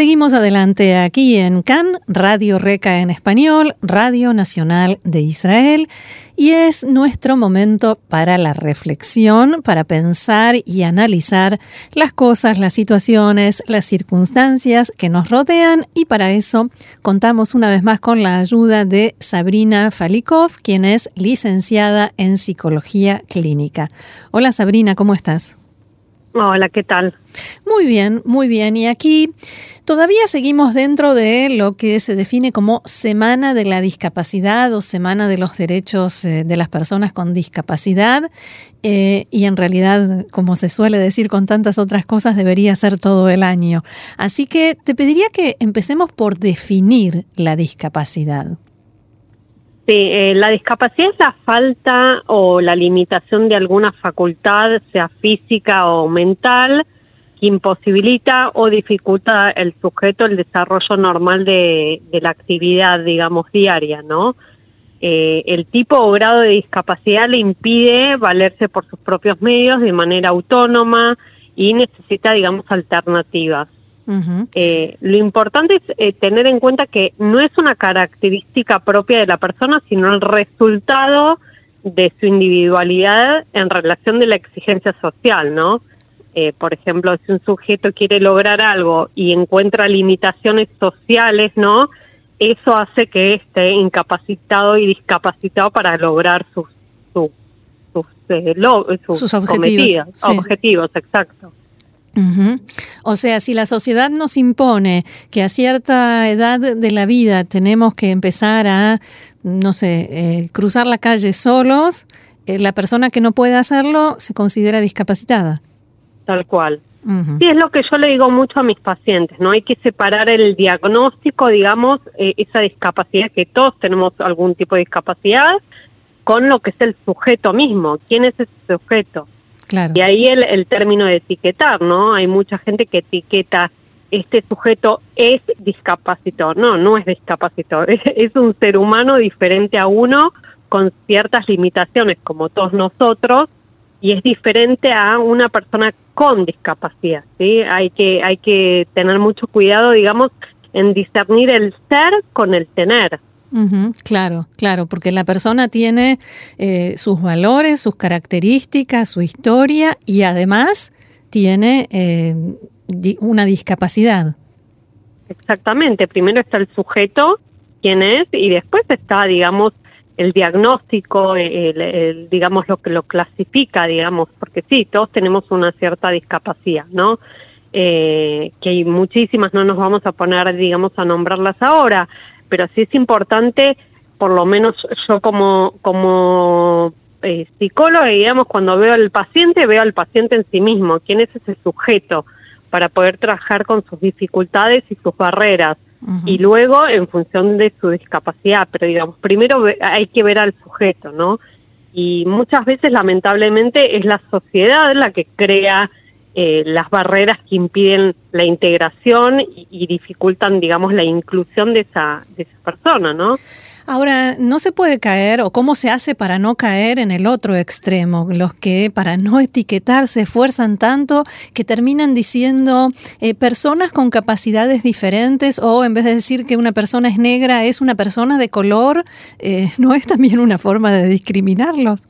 Seguimos adelante aquí en CAN, Radio Reca en español, Radio Nacional de Israel y es nuestro momento para la reflexión, para pensar y analizar las cosas, las situaciones, las circunstancias que nos rodean y para eso contamos una vez más con la ayuda de Sabrina Falikov, quien es licenciada en psicología clínica. Hola Sabrina, ¿cómo estás? Hola, ¿qué tal? Muy bien, muy bien. Y aquí todavía seguimos dentro de lo que se define como Semana de la Discapacidad o Semana de los Derechos eh, de las Personas con Discapacidad. Eh, y en realidad, como se suele decir con tantas otras cosas, debería ser todo el año. Así que te pediría que empecemos por definir la discapacidad. Sí, eh, la discapacidad es la falta o la limitación de alguna facultad, sea física o mental, que imposibilita o dificulta el sujeto el desarrollo normal de, la actividad, digamos, diaria, ¿no? Eh, el tipo o grado de discapacidad le impide valerse por sus propios medios de manera autónoma y necesita, digamos, alternativas. Eh, lo importante es eh, tener en cuenta que no es una característica propia de la persona, sino el resultado de su individualidad en relación de la exigencia social, ¿no? Eh, por ejemplo, si un sujeto quiere lograr algo y encuentra limitaciones sociales, ¿no? Eso hace que esté incapacitado y discapacitado para lograr sus sus sus, objetivos, objetivos, exacto. O sea, si la sociedad nos impone que a cierta edad de la vida tenemos que empezar a, no sé, eh, cruzar la calle solos, eh, la persona que no puede hacerlo se considera discapacitada. Tal cual. Sí, es lo que yo le digo mucho a mis pacientes, ¿no? Hay que separar el diagnóstico, digamos, eh, esa discapacidad, que todos tenemos algún tipo de discapacidad, con lo que es el sujeto mismo. ¿Quién es ese sujeto? Y ahí el, el término de etiquetar, ¿no? Hay mucha gente que etiqueta este sujeto es discapacitado. No, no es discapacitado. Es, un ser humano diferente a uno con ciertas limitaciones, como todos nosotros, y es diferente a una persona con discapacidad. ¿sí? Hay que hay que tener mucho cuidado, digamos, en discernir el ser con el tener claro, claro, porque la persona tiene eh, sus valores, sus características, su historia y además tiene eh, una discapacidad. Exactamente, primero está el sujeto, quién es, y después está, digamos, el diagnóstico, el, digamos, lo que lo clasifica, digamos, porque sí, todos tenemos una cierta discapacidad, ¿no? Eh, que hay muchísimas, no nos vamos a poner, digamos, a nombrarlas ahora, pero sí es importante, por lo menos yo como, como eh, psicóloga, digamos, cuando veo al paciente, veo al paciente en sí mismo, quién es ese sujeto, para poder trabajar con sus dificultades y sus barreras. Y luego, en función de su discapacidad, pero digamos, primero hay que ver al sujeto, ¿no? Y muchas veces, lamentablemente, es la sociedad la que crea eh, las barreras que impiden la integración y, dificultan, digamos, la inclusión de esa, de esa persona, ¿no? Ahora, no se puede caer, o cómo se hace para no caer en el otro extremo, los que para no etiquetar se esfuerzan tanto que terminan diciendo eh, personas con capacidades diferentes, o en vez de decir que una persona es negra, es una persona de color, eh, ¿no es también una forma de discriminarlos?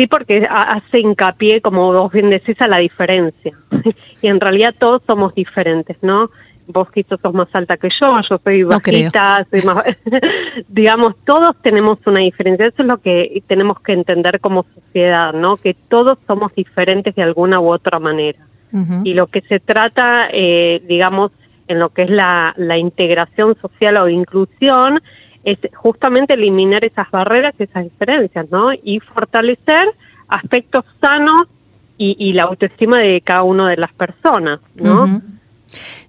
Sí, porque hace hincapié, como vos bien decís, a la diferencia. y en realidad todos somos diferentes, ¿no? Vos quizás sos más alta que yo, yo soy bajita, soy más... digamos, todos tenemos una diferencia. Eso es lo que tenemos que entender como sociedad, ¿no? Que todos somos diferentes de alguna u otra manera. Y lo que se trata, eh, digamos, en lo que es la, la integración social o inclusión, es justamente eliminar esas barreras, esas diferencias, ¿no? Y fortalecer aspectos sanos y, la autoestima de cada una de las personas, ¿no?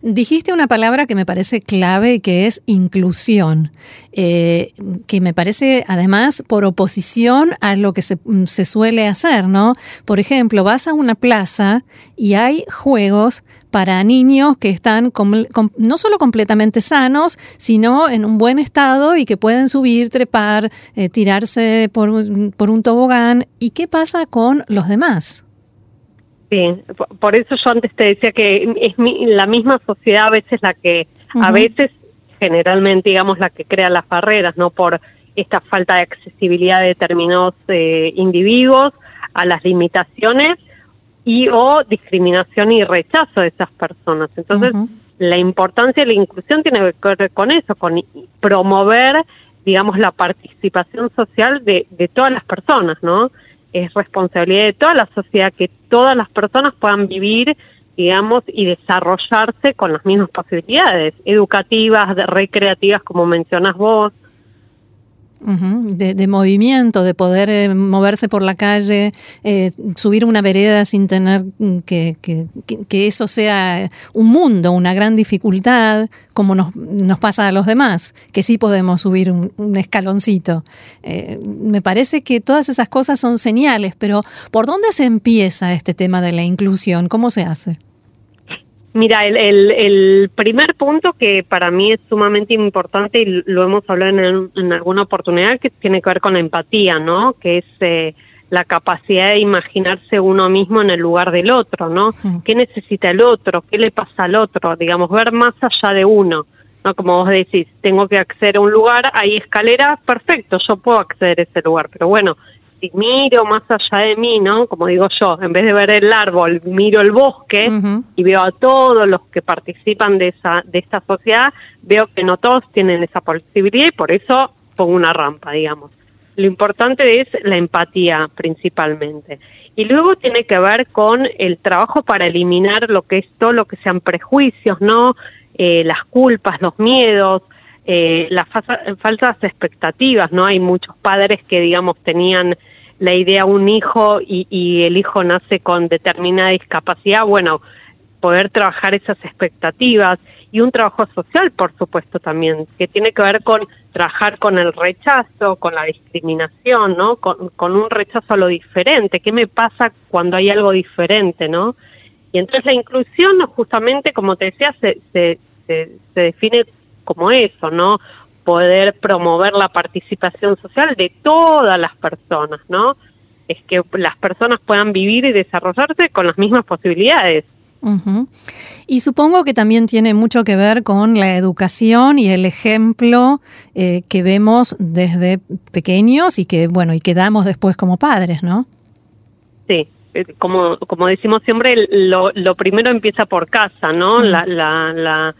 Dijiste una palabra que me parece clave, que es inclusión, eh, que me parece además por oposición a lo que se, se, suele hacer, ¿no? Por ejemplo, vas a una plaza y hay juegos para niños que están no solo completamente sanos, sino en un buen estado y que pueden subir, trepar, eh, tirarse por, por un tobogán. ¿Y qué pasa con los demás? Sí, por eso yo antes te decía que es la misma sociedad a veces la que, a veces generalmente, digamos, la que crea las barreras, ¿no? Por esta falta de accesibilidad de determinados eh, individuos a las limitaciones y o discriminación y rechazo de esas personas. Entonces, la importancia de la inclusión tiene que ver con eso, con promover, digamos, la participación social de, de todas las personas, ¿no? es responsabilidad de toda la sociedad que todas las personas puedan vivir, digamos, y desarrollarse con las mismas posibilidades educativas, recreativas, como mencionas vos, de, movimiento, de poder eh, moverse por la calle, eh, subir una vereda sin tener que, que, eso sea un mundo, una gran dificultad, como nos, nos pasa a los demás, que sí podemos subir un, escaloncito. Eh, me parece que todas esas cosas son señales, pero ¿por dónde se empieza este tema de la inclusión? ¿Cómo se hace? Mira, el, el, primer punto que para mí es sumamente importante y lo hemos hablado en, en alguna oportunidad que tiene que ver con la empatía, ¿no? Que es eh, la capacidad de imaginarse uno mismo en el lugar del otro, ¿no? ¿Qué necesita el otro? ¿Qué le pasa al otro? Digamos, ver más allá de uno. ¿no? Como vos decís, tengo que acceder a un lugar, hay escalera, perfecto, yo puedo acceder a ese lugar, pero bueno, si miro más allá de mí, ¿no? Como digo yo, en vez de ver el árbol, miro el bosque y veo a todos los que participan de esa de esta sociedad, veo que no todos tienen esa posibilidad y por eso pongo una rampa, digamos. Lo importante es la empatía principalmente. Y luego tiene que ver con el trabajo para eliminar lo que es todo lo que sean prejuicios, ¿no? Eh, las culpas, los miedos, eh, las falsas expectativas, ¿no? Hay muchos padres que, digamos, tenían la idea un hijo y, el hijo nace con determinada discapacidad, bueno, poder trabajar esas expectativas y un trabajo social, por supuesto, también, que tiene que ver con trabajar con el rechazo, con la discriminación, ¿no? Con, un rechazo a lo diferente. ¿Qué me pasa cuando hay algo diferente, no? Y entonces la inclusión, justamente, como te decía, se, se, se, se define como eso, ¿no? Poder promover la participación social de todas las personas, ¿no? Es que las personas puedan vivir y desarrollarse con las mismas posibilidades. Y supongo que también tiene mucho que ver con la educación y el ejemplo eh, que vemos desde pequeños y que, bueno, y que damos después como padres, ¿no? Sí, eh, como, como decimos siempre, lo, lo primero empieza por casa, ¿no? la, la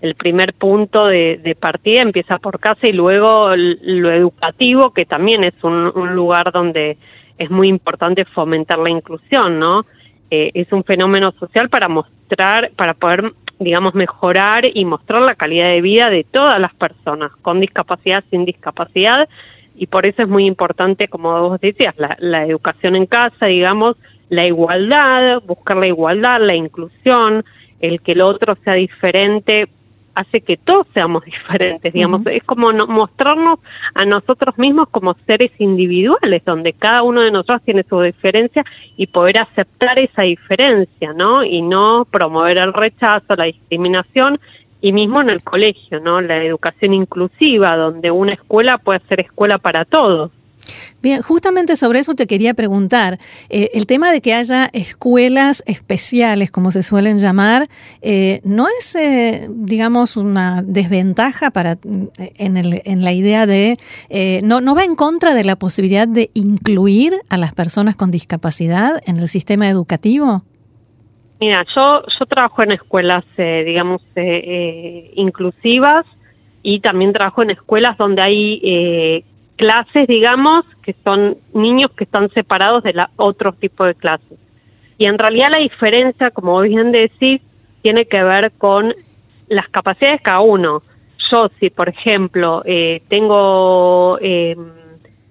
el primer punto de, partida empieza por casa y luego lo educativo, que también es un, lugar donde es muy importante fomentar la inclusión, ¿no? Eh, es un fenómeno social para mostrar, para poder, digamos, mejorar y mostrar la calidad de vida de todas las personas, con discapacidad, sin discapacidad, y por eso es muy importante, como vos decías, la, la educación en casa, digamos, la igualdad, buscar la igualdad, la inclusión, el que el otro sea diferente hace que todos seamos diferentes, digamos, es como mostrarnos a nosotros mismos como seres individuales, donde cada uno de nosotros tiene su diferencia y poder aceptar esa diferencia, ¿no? Y no promover el rechazo, la discriminación y mismo en el colegio, ¿no? La educación inclusiva, donde una escuela puede ser escuela para todos. Bien, justamente sobre eso te quería preguntar. Eh, el tema de que haya escuelas especiales, como se suelen llamar, eh, ¿no es, eh, digamos, una desventaja para, en, el, en la idea de, no, no va en contra de la posibilidad de incluir a las personas con discapacidad en el sistema educativo? Mira, yo, yo trabajo en escuelas, digamos, inclusivas y también trabajo en escuelas donde hay clases, digamos, que son niños que están separados de la, otro tipo de clases. Y en realidad la diferencia, como bien decís, tiene que ver con las capacidades de cada uno. Yo, si por ejemplo eh, tengo eh,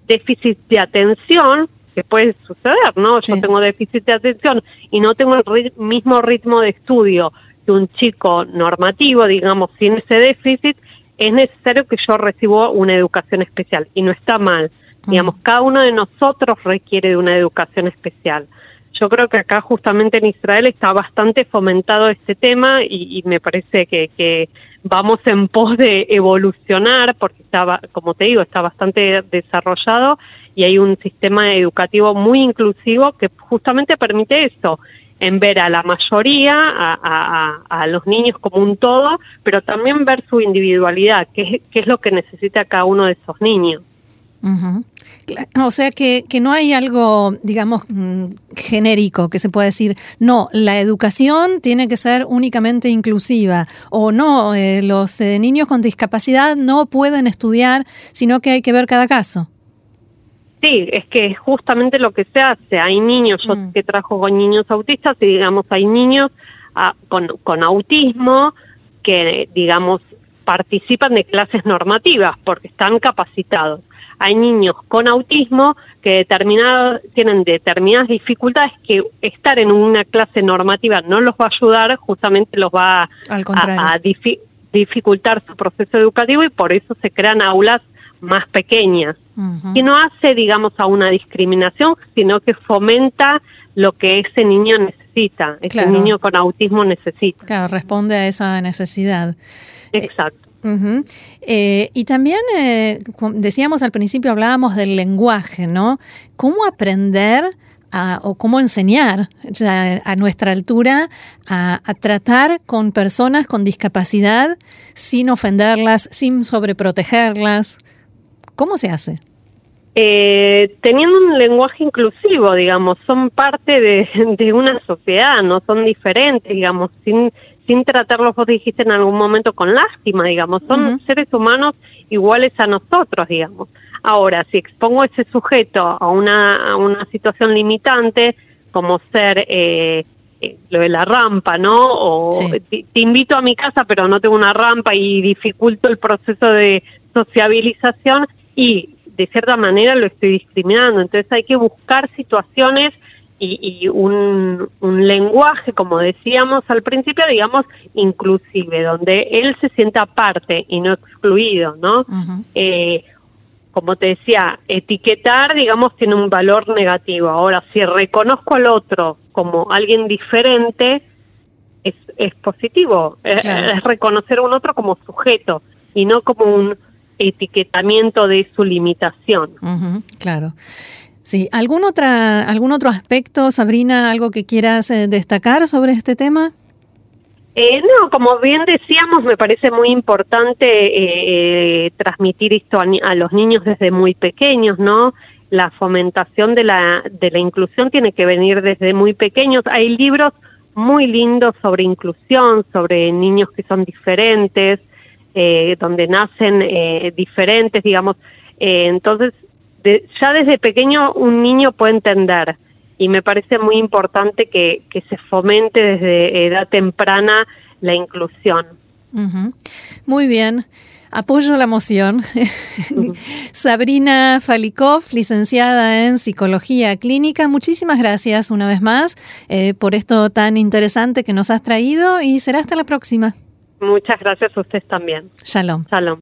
déficit de atención, que puede suceder, ¿no? Yo tengo déficit de atención y no tengo el mismo ritmo de estudio que un chico normativo, digamos, sin ese déficit, es necesario que yo reciba una educación especial y no está mal. Digamos, cada uno de nosotros requiere de una educación especial. yo creo que acá justamente en Israel está bastante fomentado este tema y, me parece que, que, vamos en pos de evolucionar porque estaba, como te digo, está bastante desarrollado y hay un sistema educativo muy inclusivo que justamente permite eso, en ver a la mayoría, a, los niños como un todo, pero también ver su individualidad, qué, es lo que necesita cada uno de esos niños. O sea que, que, no hay algo, digamos, mm, genérico que se pueda decir, no, la educación tiene que ser únicamente inclusiva o no, eh, los eh, niños con discapacidad no pueden estudiar, sino que hay que ver cada caso. Sí, es que es justamente lo que se hace. Hay niños, yo mm. que trabajo con niños autistas, y digamos, hay niños ah, con, con autismo que, digamos, participan de clases normativas porque están capacitados. Hay niños con autismo que tienen determinadas dificultades que estar en una clase normativa no los va a ayudar, justamente los va a, a dificultar su proceso educativo y por eso se crean aulas más pequeñas, que no hace, digamos, a una discriminación, sino que fomenta lo que ese niño necesita, ese niño con autismo necesita. Claro, responde a esa necesidad. Exacto. Eh, y también, eh, decíamos al principio, hablábamos del lenguaje, ¿no? ¿Cómo aprender o cómo enseñar a nuestra altura a, tratar con personas con discapacidad sin ofenderlas, sin sobreprotegerlas? ¿Cómo se hace? Eh, teniendo un lenguaje inclusivo, digamos, son parte de, una sociedad, no son diferentes, digamos, sin, sin tratarlos, vos dijiste en algún momento, con lástima, digamos, son seres humanos iguales a nosotros, digamos. Ahora, si expongo a ese sujeto a una, a una situación limitante, como ser eh, eh, lo de la rampa, ¿no? O te, invito a mi casa, pero no tengo una rampa y dificulto el proceso de sociabilización, y de cierta manera lo estoy discriminando. Entonces hay que buscar situaciones y, un, lenguaje, como decíamos al principio, digamos, inclusive, donde él se sienta parte y no excluido, ¿no? eh, como te decía, etiquetar, digamos, tiene un valor negativo. Ahora, si reconozco al otro como alguien diferente, es, es positivo. Es, es reconocer a un otro como sujeto y no como un etiquetamiento de su limitación. claro. Sí, ¿algún, otra, ¿algún otro aspecto, Sabrina, algo que quieras eh, destacar sobre este tema? Eh, no, como bien decíamos, me parece muy importante eh, transmitir esto a, los niños desde muy pequeños, ¿no? La fomentación de la, de la inclusión tiene que venir desde muy pequeños. Hay libros muy lindos sobre inclusión, sobre niños que son diferentes, eh, donde nacen eh, diferentes, digamos. Eh, entonces, ya desde pequeño un niño puede entender y me parece muy importante que, que se fomente desde edad temprana la inclusión. Muy bien. Apoyo la moción. Sabrina Falikov, licenciada en Psicología Clínica, muchísimas gracias una vez más por esto tan interesante que nos has traído y será hasta la próxima. Muchas gracias a ustedes también. Shalom. Shalom.